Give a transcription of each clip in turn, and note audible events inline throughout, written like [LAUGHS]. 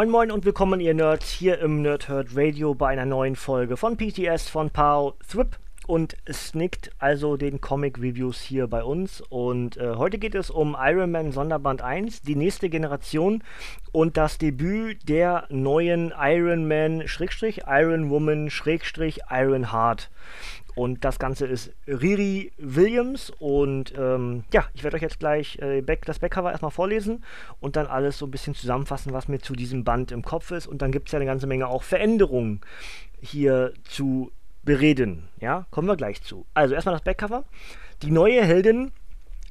Moin Moin und willkommen ihr Nerds hier im Nerdhurt Radio bei einer neuen Folge von PTS von Pau Thrip und Snicked, also den Comic Reviews hier bei uns. Und äh, heute geht es um Iron Man Sonderband 1, die nächste Generation und das Debüt der neuen Iron Man Schrägstrich Iron Woman Schrägstrich Iron Heart. Und das Ganze ist Riri Williams. Und ähm, ja, ich werde euch jetzt gleich äh, Back, das Backcover erstmal vorlesen und dann alles so ein bisschen zusammenfassen, was mir zu diesem Band im Kopf ist. Und dann gibt es ja eine ganze Menge auch Veränderungen hier zu bereden. Ja, kommen wir gleich zu. Also erstmal das Backcover. Die neue Heldin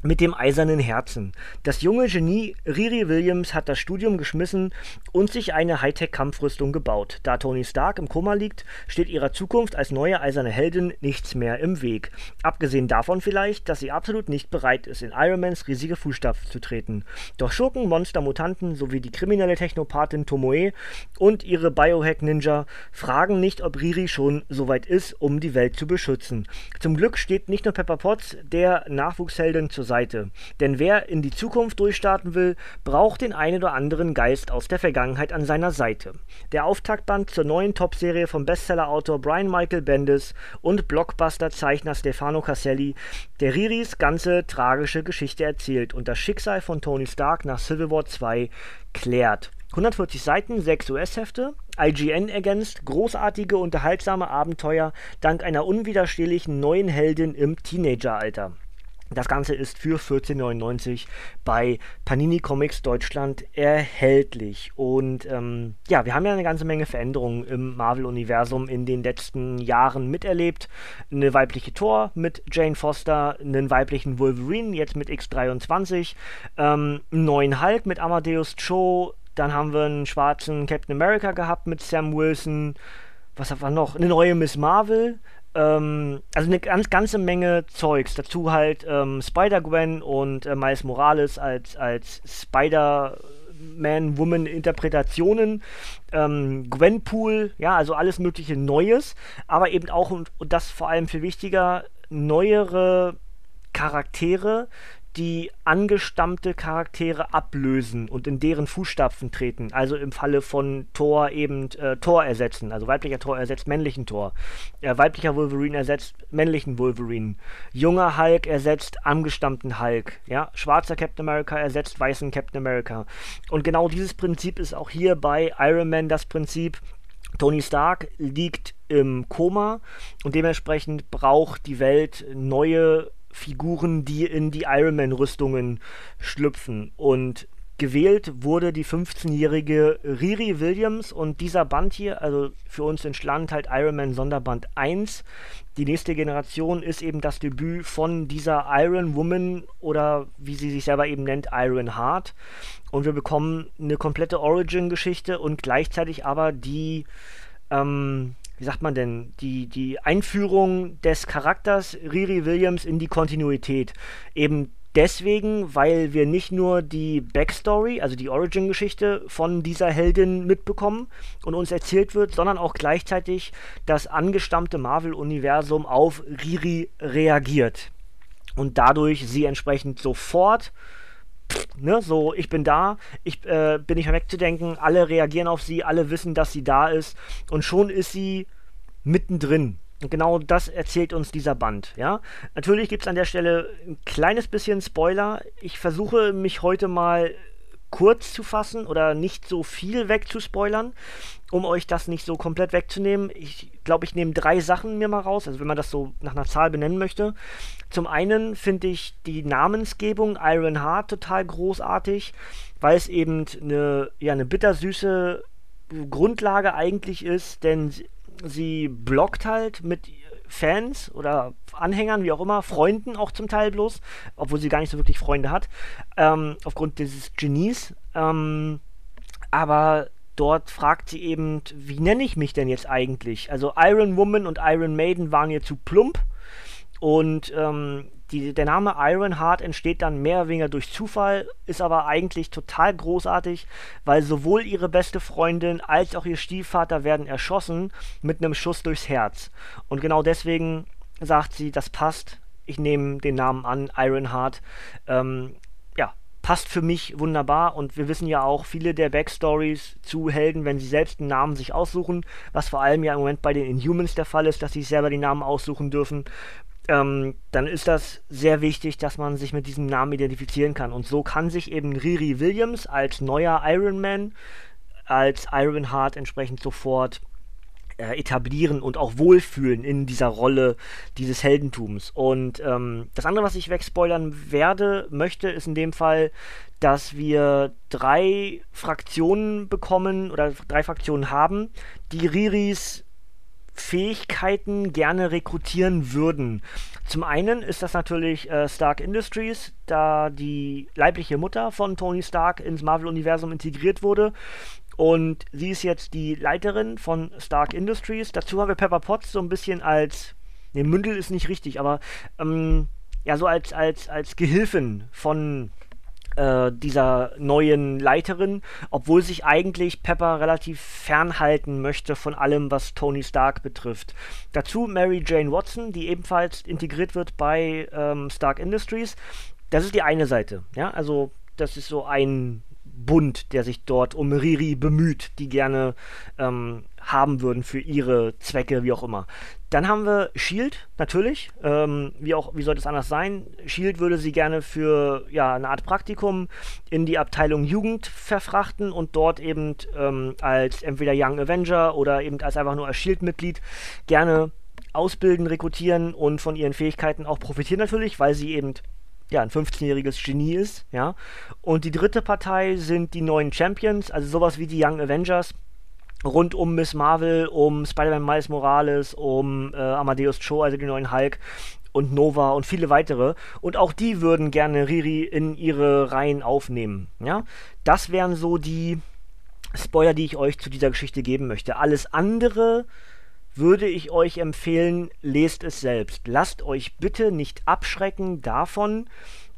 mit dem eisernen Herzen. Das junge Genie Riri Williams hat das Studium geschmissen und sich eine Hightech-Kampfrüstung gebaut. Da Tony Stark im Koma liegt, steht ihrer Zukunft als neue eiserne Heldin nichts mehr im Weg. Abgesehen davon vielleicht, dass sie absolut nicht bereit ist, in Iron Mans riesige Fußstapfen zu treten. Doch Schurken, Monster, Mutanten sowie die kriminelle Technopathin Tomoe und ihre Biohack-Ninja fragen nicht, ob Riri schon soweit ist, um die Welt zu beschützen. Zum Glück steht nicht nur Pepper Potts der Nachwuchsheldin zur Seite. Denn wer in die Zukunft durchstarten will, braucht den einen oder anderen Geist aus der Vergangenheit an seiner Seite. Der Auftaktband zur neuen Top-Serie vom Bestsellerautor Brian Michael Bendis und Blockbuster-Zeichner Stefano Caselli, der Riris ganze tragische Geschichte erzählt und das Schicksal von Tony Stark nach Civil War 2 klärt. 140 Seiten, 6 US-Hefte, IGN ergänzt, großartige, unterhaltsame Abenteuer dank einer unwiderstehlichen neuen Heldin im Teenageralter. Das Ganze ist für 14,99 bei Panini Comics Deutschland erhältlich. Und ähm, ja, wir haben ja eine ganze Menge Veränderungen im Marvel-Universum in den letzten Jahren miterlebt. Eine weibliche Thor mit Jane Foster, einen weiblichen Wolverine jetzt mit X23, ähm, einen neuen Hulk mit Amadeus Cho, dann haben wir einen schwarzen Captain America gehabt mit Sam Wilson. Was haben wir noch? Eine neue Miss Marvel ähm, also eine ganz, ganze Menge Zeugs. Dazu halt ähm, Spider-Gwen und äh, Miles Morales als, als Spider-Man-Woman-Interpretationen. Ähm, Gwenpool, ja, also alles mögliche Neues, aber eben auch, und, und das vor allem viel wichtiger, neuere Charaktere, die angestammte Charaktere ablösen und in deren Fußstapfen treten. Also im Falle von Thor eben äh, Thor ersetzen. Also weiblicher Thor ersetzt männlichen Thor. Äh, weiblicher Wolverine ersetzt männlichen Wolverine. Junger Hulk ersetzt angestammten Hulk. Ja? Schwarzer Captain America ersetzt weißen Captain America. Und genau dieses Prinzip ist auch hier bei Iron Man das Prinzip. Tony Stark liegt im Koma und dementsprechend braucht die Welt neue Figuren, die in die Iron Man-Rüstungen schlüpfen. Und gewählt wurde die 15-jährige Riri Williams und dieser Band hier, also für uns entstand halt Iron Man Sonderband 1. Die nächste Generation ist eben das Debüt von dieser Iron Woman oder wie sie sich selber eben nennt, Iron Heart. Und wir bekommen eine komplette Origin-Geschichte und gleichzeitig aber die ähm, wie sagt man denn, die, die Einführung des Charakters Riri Williams in die Kontinuität. Eben deswegen, weil wir nicht nur die Backstory, also die Origin-Geschichte von dieser Heldin mitbekommen und uns erzählt wird, sondern auch gleichzeitig das angestammte Marvel-Universum auf Riri reagiert. Und dadurch sie entsprechend sofort ne, so, ich bin da, ich äh, bin nicht mehr wegzudenken, alle reagieren auf sie, alle wissen, dass sie da ist und schon ist sie mittendrin. Und genau das erzählt uns dieser Band, ja. Natürlich gibt es an der Stelle ein kleines bisschen Spoiler. Ich versuche mich heute mal kurz zu fassen oder nicht so viel wegzuspoilern, um euch das nicht so komplett wegzunehmen. Ich glaube, ich nehme drei Sachen mir mal raus, also wenn man das so nach einer Zahl benennen möchte. Zum einen finde ich die Namensgebung Iron Heart total großartig, weil es eben eine, ja, eine bittersüße Grundlage eigentlich ist, denn sie blockt halt mit Fans oder Anhängern, wie auch immer, Freunden auch zum Teil bloß, obwohl sie gar nicht so wirklich Freunde hat, ähm, aufgrund dieses Genies. Ähm, aber dort fragt sie eben, wie nenne ich mich denn jetzt eigentlich? Also Iron Woman und Iron Maiden waren ihr zu plump. Und ähm, die, der Name Ironheart entsteht dann mehr oder weniger durch Zufall, ist aber eigentlich total großartig, weil sowohl ihre beste Freundin als auch ihr Stiefvater werden erschossen mit einem Schuss durchs Herz. Und genau deswegen sagt sie, das passt. Ich nehme den Namen an, Ironheart. Ähm, ja, passt für mich wunderbar und wir wissen ja auch viele der Backstories zu Helden, wenn sie selbst einen Namen sich aussuchen, was vor allem ja im Moment bei den Inhumans der Fall ist, dass sie selber die Namen aussuchen dürfen ähm, dann ist das sehr wichtig, dass man sich mit diesem Namen identifizieren kann. Und so kann sich eben Riri Williams als neuer Iron Man, als Ironheart entsprechend sofort äh, etablieren und auch wohlfühlen in dieser Rolle dieses Heldentums. Und ähm, das andere, was ich wegspoilern werde, möchte, ist in dem Fall, dass wir drei Fraktionen bekommen oder drei Fraktionen haben, die Riris Fähigkeiten gerne rekrutieren würden. Zum einen ist das natürlich äh, Stark Industries, da die leibliche Mutter von Tony Stark ins Marvel-Universum integriert wurde. Und sie ist jetzt die Leiterin von Stark Industries. Dazu haben wir Pepper Potts so ein bisschen als. Ne, Mündel ist nicht richtig, aber ähm, ja, so als, als, als Gehilfin von äh, dieser neuen Leiterin, obwohl sich eigentlich Pepper relativ fernhalten möchte von allem, was Tony Stark betrifft. Dazu Mary Jane Watson, die ebenfalls integriert wird bei ähm, Stark Industries. Das ist die eine Seite. Ja, also das ist so ein Bund, der sich dort um Riri bemüht, die gerne ähm, haben würden für ihre Zwecke, wie auch immer. Dann haben wir Shield, natürlich. Ähm, wie auch, wie sollte es anders sein? Shield würde sie gerne für ja, eine Art Praktikum in die Abteilung Jugend verfrachten und dort eben ähm, als entweder Young Avenger oder eben als einfach nur als Shield-Mitglied gerne ausbilden, rekrutieren und von ihren Fähigkeiten auch profitieren natürlich, weil sie eben ja, ein 15-jähriges Genie ist, ja. Und die dritte Partei sind die neuen Champions, also sowas wie die Young Avengers, rund um Miss Marvel, um Spider-Man Miles Morales, um äh, Amadeus Cho, also den neuen Hulk und Nova und viele weitere. Und auch die würden gerne Riri in ihre Reihen aufnehmen. Ja, das wären so die Spoiler, die ich euch zu dieser Geschichte geben möchte. Alles andere würde ich euch empfehlen, lest es selbst. Lasst euch bitte nicht abschrecken davon,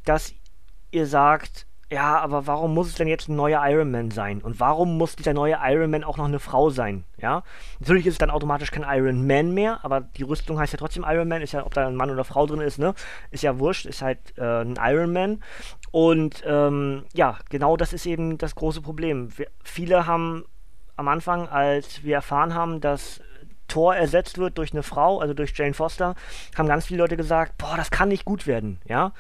dass ihr sagt, ja, aber warum muss es denn jetzt ein neuer Iron Man sein? Und warum muss dieser neue Iron Man auch noch eine Frau sein? Ja, natürlich ist es dann automatisch kein Iron Man mehr, aber die Rüstung heißt ja trotzdem Iron Man, ist ja, ob da ein Mann oder Frau drin ist, ne? Ist ja wurscht, ist halt äh, ein Iron Man. Und ähm, ja, genau das ist eben das große Problem. Wir, viele haben am Anfang, als wir erfahren haben, dass Thor ersetzt wird durch eine Frau, also durch Jane Foster, haben ganz viele Leute gesagt, boah, das kann nicht gut werden, ja.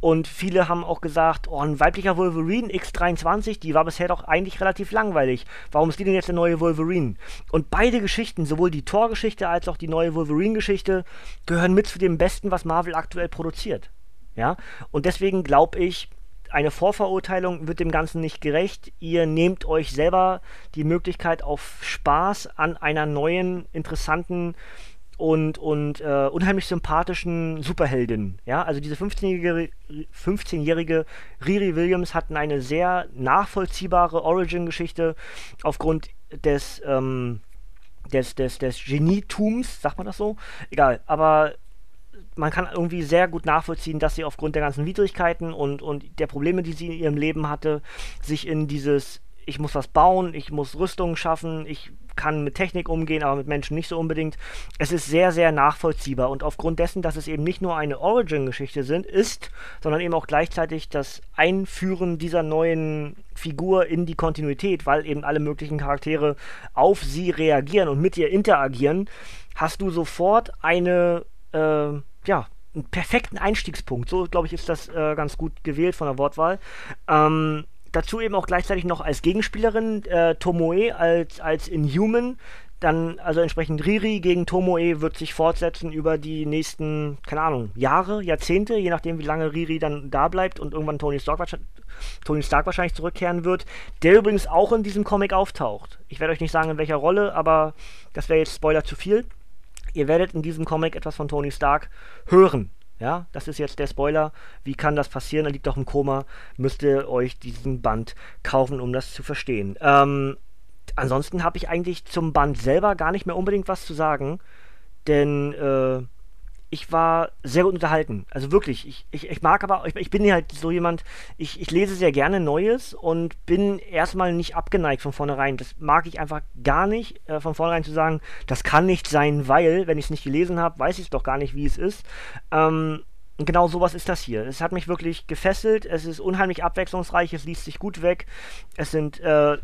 Und viele haben auch gesagt, oh, ein weiblicher Wolverine X23, die war bisher doch eigentlich relativ langweilig. Warum ist die denn jetzt der neue Wolverine? Und beide Geschichten, sowohl die Thor-Geschichte als auch die neue Wolverine-Geschichte, gehören mit zu dem Besten, was Marvel aktuell produziert. Ja? Und deswegen glaube ich, eine Vorverurteilung wird dem Ganzen nicht gerecht. Ihr nehmt euch selber die Möglichkeit auf Spaß an einer neuen, interessanten und, und äh, unheimlich sympathischen Superheldin. Ja, also diese 15-jährige 15 Riri Williams hatten eine sehr nachvollziehbare Origin-Geschichte aufgrund des, ähm, des, des, des Genietums, sagt man das so? Egal, aber man kann irgendwie sehr gut nachvollziehen, dass sie aufgrund der ganzen Widrigkeiten und, und der Probleme, die sie in ihrem Leben hatte, sich in dieses ich muss was bauen, ich muss Rüstungen schaffen, ich kann mit Technik umgehen, aber mit Menschen nicht so unbedingt. Es ist sehr, sehr nachvollziehbar und aufgrund dessen, dass es eben nicht nur eine Origin-Geschichte ist, sondern eben auch gleichzeitig das Einführen dieser neuen Figur in die Kontinuität, weil eben alle möglichen Charaktere auf sie reagieren und mit ihr interagieren, hast du sofort eine, äh, ja, einen perfekten Einstiegspunkt. So, glaube ich, ist das äh, ganz gut gewählt von der Wortwahl. Ähm, dazu eben auch gleichzeitig noch als Gegenspielerin äh, Tomoe als, als Inhuman. Dann, also entsprechend Riri gegen Tomoe wird sich fortsetzen über die nächsten, keine Ahnung, Jahre, Jahrzehnte, je nachdem, wie lange Riri dann da bleibt und irgendwann Tony Stark, Tony Stark wahrscheinlich zurückkehren wird, der übrigens auch in diesem Comic auftaucht. Ich werde euch nicht sagen, in welcher Rolle, aber das wäre jetzt Spoiler zu viel. Ihr werdet in diesem Comic etwas von Tony Stark hören. Ja, das ist jetzt der Spoiler. Wie kann das passieren? Er liegt doch im Koma. Müsst ihr euch diesen Band kaufen, um das zu verstehen. Ähm, ansonsten habe ich eigentlich zum Band selber gar nicht mehr unbedingt was zu sagen. Denn äh, ich war sehr gut unterhalten. Also wirklich, ich, ich, ich mag aber, ich, ich bin halt so jemand, ich, ich lese sehr gerne Neues und bin erstmal nicht abgeneigt von vornherein. Das mag ich einfach gar nicht, äh, von vornherein zu sagen, das kann nicht sein, weil, wenn ich es nicht gelesen habe, weiß ich es doch gar nicht, wie es ist. Ähm, und genau sowas ist das hier. Es hat mich wirklich gefesselt, es ist unheimlich abwechslungsreich, es liest sich gut weg, es sind äh,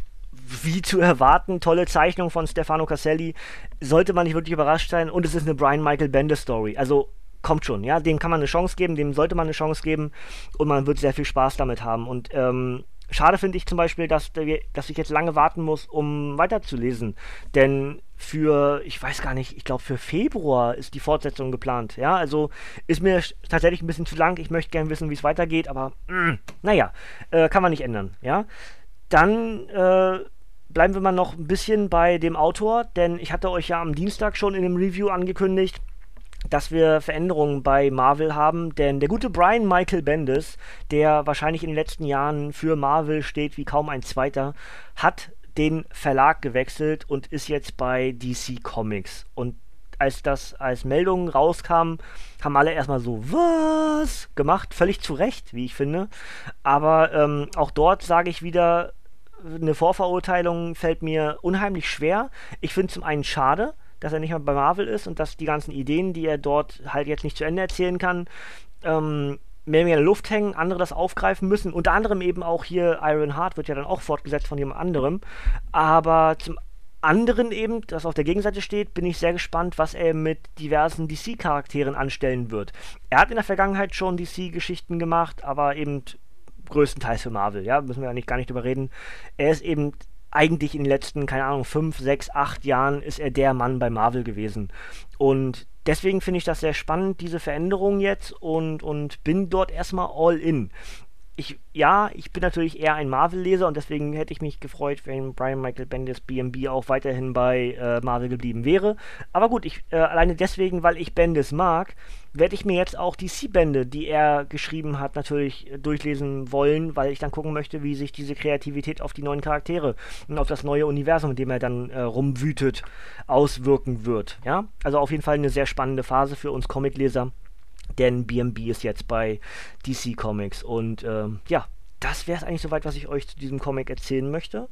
wie zu erwarten, tolle Zeichnung von Stefano Caselli. Sollte man nicht wirklich überrascht sein. Und es ist eine Brian Michael Bendis Story. Also kommt schon, ja. Dem kann man eine Chance geben, dem sollte man eine Chance geben. Und man wird sehr viel Spaß damit haben. Und ähm, schade finde ich zum Beispiel, dass, dass ich jetzt lange warten muss, um weiterzulesen. Denn für, ich weiß gar nicht, ich glaube für Februar ist die Fortsetzung geplant. Ja, also ist mir tatsächlich ein bisschen zu lang. Ich möchte gerne wissen, wie es weitergeht, aber mh, mm, naja, äh, kann man nicht ändern. Ja, dann äh, bleiben wir mal noch ein bisschen bei dem Autor, denn ich hatte euch ja am Dienstag schon in dem Review angekündigt, dass wir Veränderungen bei Marvel haben, denn der gute Brian Michael Bendis, der wahrscheinlich in den letzten Jahren für Marvel steht wie kaum ein zweiter, hat den Verlag gewechselt und ist jetzt bei DC Comics. Und als das als Meldung rauskam, haben alle erstmal so, was gemacht, völlig zu Recht, wie ich finde. Aber ähm, auch dort sage ich wieder, eine Vorverurteilung fällt mir unheimlich schwer. Ich finde zum einen schade, dass er nicht mehr bei Marvel ist und dass die ganzen Ideen, die er dort halt jetzt nicht zu Ende erzählen kann, ähm, mehr in der Luft hängen, andere das aufgreifen müssen. Unter anderem eben auch hier Iron Heart wird ja dann auch fortgesetzt von jemand anderem. Aber zum anderen eben, das auf der Gegenseite steht, bin ich sehr gespannt, was er mit diversen DC-Charakteren anstellen wird. Er hat in der Vergangenheit schon DC-Geschichten gemacht, aber eben größtenteils für Marvel, ja, müssen wir ja nicht gar nicht drüber reden. Er ist eben eigentlich in den letzten, keine Ahnung, fünf, sechs, acht Jahren ist er der Mann bei Marvel gewesen. Und deswegen finde ich das sehr spannend, diese Veränderung jetzt und, und bin dort erstmal all in ich, ja, ich bin natürlich eher ein Marvel-Leser und deswegen hätte ich mich gefreut, wenn Brian Michael Bendis BMB auch weiterhin bei äh, Marvel geblieben wäre. Aber gut, ich, äh, alleine deswegen, weil ich Bendis mag, werde ich mir jetzt auch die C-Bände, die er geschrieben hat, natürlich äh, durchlesen wollen, weil ich dann gucken möchte, wie sich diese Kreativität auf die neuen Charaktere und auf das neue Universum, in dem er dann äh, rumwütet, auswirken wird. Ja, also auf jeden Fall eine sehr spannende Phase für uns Comicleser. Denn BMB ist jetzt bei DC Comics. Und ähm, ja, das wäre es eigentlich soweit, was ich euch zu diesem Comic erzählen möchte.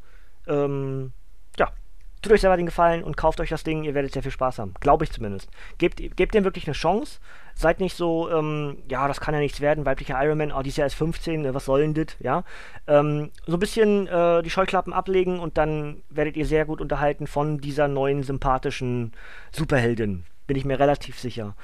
Ähm, ja, tut euch selber den Gefallen und kauft euch das Ding. Ihr werdet sehr viel Spaß haben. Glaube ich zumindest. Gebt, gebt dem wirklich eine Chance. Seid nicht so, ähm, ja, das kann ja nichts werden. Weiblicher Iron Man, oh, dieses Jahr ist 15, äh, was soll denn das? Ja. Ähm, so ein bisschen äh, die Scheuklappen ablegen und dann werdet ihr sehr gut unterhalten von dieser neuen sympathischen Superheldin. Bin ich mir relativ sicher.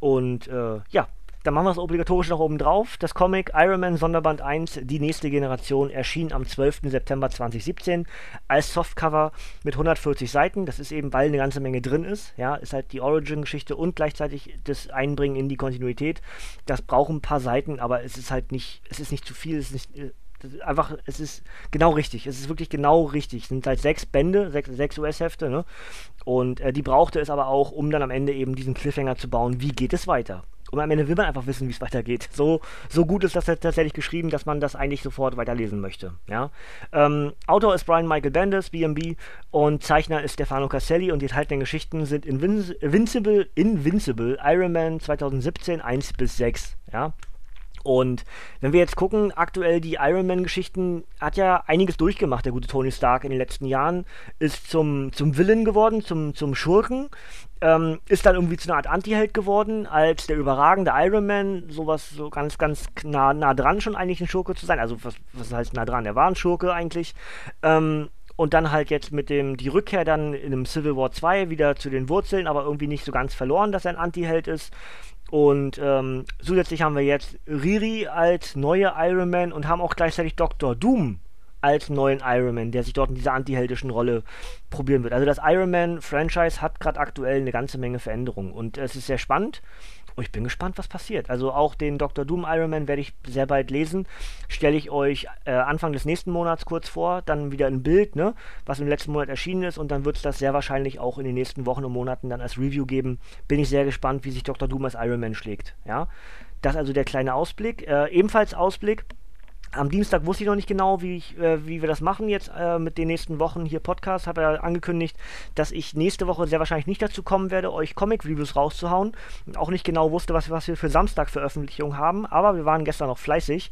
Und äh, ja, dann machen wir es obligatorisch noch oben drauf. Das Comic Iron Man Sonderband 1, die nächste Generation, erschien am 12. September 2017 als Softcover mit 140 Seiten. Das ist eben, weil eine ganze Menge drin ist. Ja, ist halt die Origin-Geschichte und gleichzeitig das Einbringen in die Kontinuität. Das braucht ein paar Seiten, aber es ist halt nicht, es ist nicht zu viel, es ist nicht, äh, einfach, es ist genau richtig. Es ist wirklich genau richtig. Es sind halt sechs Bände, sechs, sechs US-Hefte, ne? Und äh, die brauchte es aber auch, um dann am Ende eben diesen Cliffhanger zu bauen. Wie geht es weiter? Und am Ende will man einfach wissen, wie es weitergeht. So, so gut ist das tatsächlich geschrieben, dass man das eigentlich sofort weiterlesen möchte. Ja? Ähm, Autor ist Brian Michael Bendis, BMB, und Zeichner ist Stefano Caselli und die enthaltenen Geschichten sind Invincible, Invincible, Iron Man 2017 1 bis 6. Ja? Und wenn wir jetzt gucken, aktuell die Iron Man-Geschichten, hat ja einiges durchgemacht, der gute Tony Stark in den letzten Jahren, ist zum, zum Villain geworden, zum, zum Schurken, ähm, ist dann irgendwie zu einer Art Anti-Held geworden, als der überragende Iron Man, sowas so ganz, ganz nah, nah dran schon eigentlich ein Schurke zu sein. Also was, was heißt nah dran? Er war ein Schurke eigentlich. Ähm, und dann halt jetzt mit dem, die Rückkehr dann in einem Civil War 2 wieder zu den Wurzeln, aber irgendwie nicht so ganz verloren, dass er ein Anti-Held ist. Und ähm, zusätzlich haben wir jetzt Riri als neue Iron Man und haben auch gleichzeitig Dr. Doom als neuen Iron Man, der sich dort in dieser antiheldischen Rolle probieren wird. Also das Iron Man-Franchise hat gerade aktuell eine ganze Menge Veränderungen und es ist sehr spannend. Und ich bin gespannt, was passiert. Also auch den Dr. Doom Iron Man werde ich sehr bald lesen. Stelle ich euch äh, Anfang des nächsten Monats kurz vor, dann wieder ein Bild, ne, was im letzten Monat erschienen ist und dann wird es das sehr wahrscheinlich auch in den nächsten Wochen und Monaten dann als Review geben. Bin ich sehr gespannt, wie sich Dr. Doom als Iron Man schlägt. Ja, das also der kleine Ausblick. Äh, ebenfalls Ausblick am Dienstag wusste ich noch nicht genau, wie, ich, äh, wie wir das machen jetzt äh, mit den nächsten Wochen hier Podcast. Habe ja angekündigt, dass ich nächste Woche sehr wahrscheinlich nicht dazu kommen werde, euch Comic-Reviews rauszuhauen. Auch nicht genau wusste, was, was wir für Samstag-Veröffentlichung haben. Aber wir waren gestern noch fleißig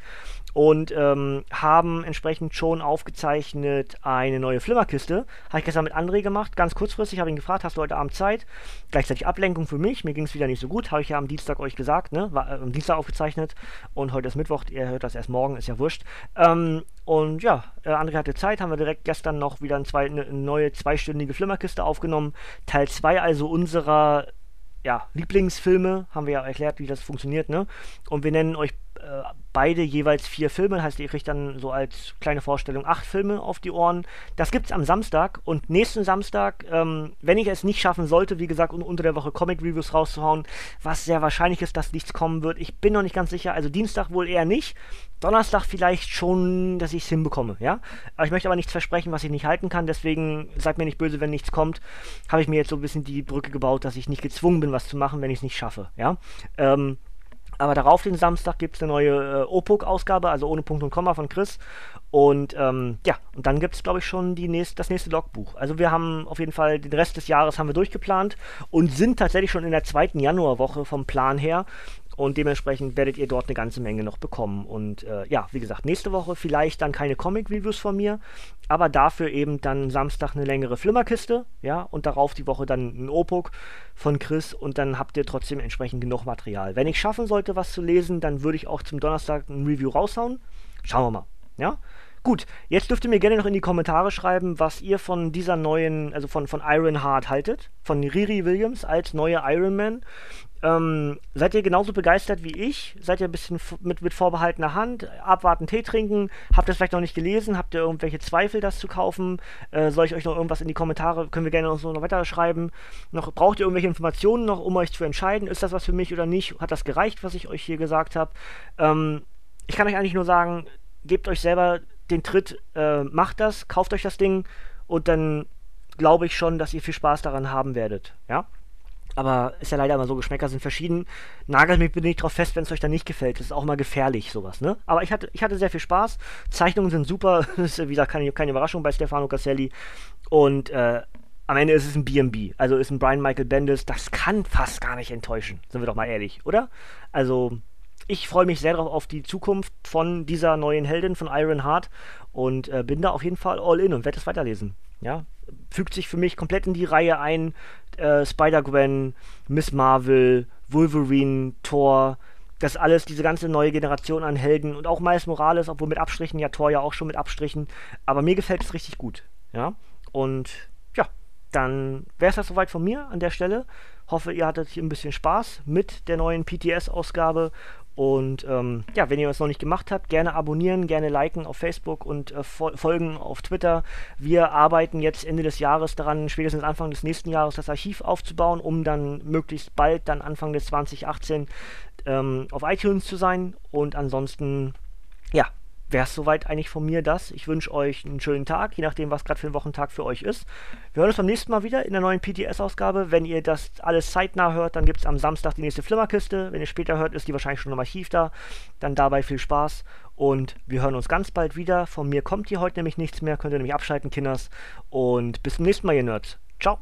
und ähm, haben entsprechend schon aufgezeichnet eine neue Flimmerkiste. Habe ich gestern mit André gemacht, ganz kurzfristig, habe ihn gefragt, hast du heute Abend Zeit? Gleichzeitig Ablenkung für mich, mir ging es wieder nicht so gut, habe ich ja am Dienstag euch gesagt, ne? War äh, am Dienstag aufgezeichnet und heute ist Mittwoch, ihr hört das erst morgen, ist ja wurscht. Ähm, und ja, äh, André hatte Zeit, haben wir direkt gestern noch wieder zwei, eine neue zweistündige Flimmerkiste aufgenommen. Teil 2 also unserer ja, Lieblingsfilme, haben wir ja erklärt, wie das funktioniert, ne? Und wir nennen euch äh, beide jeweils vier Filme. Heißt, ihr kriegt dann so als kleine Vorstellung acht Filme auf die Ohren. Das gibt es am Samstag und nächsten Samstag, ähm, wenn ich es nicht schaffen sollte, wie gesagt, un unter der Woche Comic-Reviews rauszuhauen, was sehr wahrscheinlich ist, dass nichts kommen wird. Ich bin noch nicht ganz sicher. Also Dienstag wohl eher nicht. Donnerstag vielleicht schon, dass ich es hinbekomme, ja. Aber ich möchte aber nichts versprechen, was ich nicht halten kann. Deswegen seid mir nicht böse, wenn nichts kommt. Habe ich mir jetzt so ein bisschen die Brücke gebaut, dass ich nicht gezwungen bin, was zu machen, wenn ich es nicht schaffe, ja. Ähm, aber darauf den Samstag gibt es eine neue äh, OPUC-Ausgabe, also ohne Punkt und Komma von Chris. Und ähm, ja, und dann gibt es, glaube ich, schon die nächst, das nächste Logbuch. Also wir haben auf jeden Fall den Rest des Jahres haben wir durchgeplant und sind tatsächlich schon in der zweiten Januarwoche vom Plan her. Und dementsprechend werdet ihr dort eine ganze Menge noch bekommen. Und äh, ja, wie gesagt, nächste Woche vielleicht dann keine Comic-Reviews von mir, aber dafür eben dann Samstag eine längere Flimmerkiste, ja, und darauf die Woche dann ein Opuk von Chris und dann habt ihr trotzdem entsprechend genug Material. Wenn ich schaffen sollte, was zu lesen, dann würde ich auch zum Donnerstag ein Review raushauen. Schauen wir mal, ja. Gut, jetzt dürft ihr mir gerne noch in die Kommentare schreiben, was ihr von dieser neuen, also von, von Ironheart haltet, von Riri Williams als neue Iron Man. Ähm, seid ihr genauso begeistert wie ich? Seid ihr ein bisschen mit, mit vorbehaltener Hand? Abwarten, Tee trinken? Habt ihr es vielleicht noch nicht gelesen? Habt ihr irgendwelche Zweifel, das zu kaufen? Äh, soll ich euch noch irgendwas in die Kommentare, können wir gerne noch so noch weiter schreiben? Noch, braucht ihr irgendwelche Informationen noch, um euch zu entscheiden? Ist das was für mich oder nicht? Hat das gereicht, was ich euch hier gesagt habe? Ähm, ich kann euch eigentlich nur sagen, gebt euch selber den Tritt, äh, macht das, kauft euch das Ding und dann glaube ich schon, dass ihr viel Spaß daran haben werdet. Ja? Aber ist ja leider immer so, Geschmäcker sind verschieden. Nagelt mich bitte nicht drauf fest, wenn es euch dann nicht gefällt. Das ist auch mal gefährlich, sowas, ne? Aber ich hatte, ich hatte sehr viel Spaß. Zeichnungen sind super. [LAUGHS] Ist, wie gesagt, keine, keine Überraschung bei Stefano Casselli. Und äh, am Ende ist es ein B&B. Also ist ein Brian Michael Bendis. Das kann fast gar nicht enttäuschen. Sind wir doch mal ehrlich, oder? Also, ich freue mich sehr darauf auf die Zukunft von dieser neuen Heldin von Iron Heart und äh, bin da auf jeden Fall all in und werde es weiterlesen. Ja, fügt sich für mich komplett in die Reihe ein. Äh, Spider-Gwen, Miss Marvel, Wolverine, Thor, das alles, diese ganze neue Generation an Helden und auch Miles Morales, obwohl mit Abstrichen, ja, Thor ja auch schon mit Abstrichen. Aber mir gefällt es richtig gut. Ja, und ja, dann wäre es das soweit von mir an der Stelle. Hoffe, ihr hattet hier ein bisschen Spaß mit der neuen PTS-Ausgabe und ähm, ja, wenn ihr es noch nicht gemacht habt, gerne abonnieren, gerne liken auf Facebook und äh, folgen auf Twitter. Wir arbeiten jetzt Ende des Jahres daran, spätestens Anfang des nächsten Jahres das Archiv aufzubauen, um dann möglichst bald, dann Anfang des 2018, ähm, auf iTunes zu sein. Und ansonsten, ja, wäre es soweit eigentlich von mir das. Ich wünsche euch einen schönen Tag, je nachdem, was gerade für ein Wochentag für euch ist. Wir hören uns beim nächsten Mal wieder in der neuen PTS-Ausgabe. Wenn ihr das alles zeitnah hört, dann gibt es am Samstag die nächste Flimmerkiste. Wenn ihr später hört, ist die wahrscheinlich schon im Archiv da. Dann dabei viel Spaß und wir hören uns ganz bald wieder. Von mir kommt hier heute nämlich nichts mehr. Könnt ihr nämlich abschalten, Kinders. Und bis zum nächsten Mal, ihr Nerds. Ciao.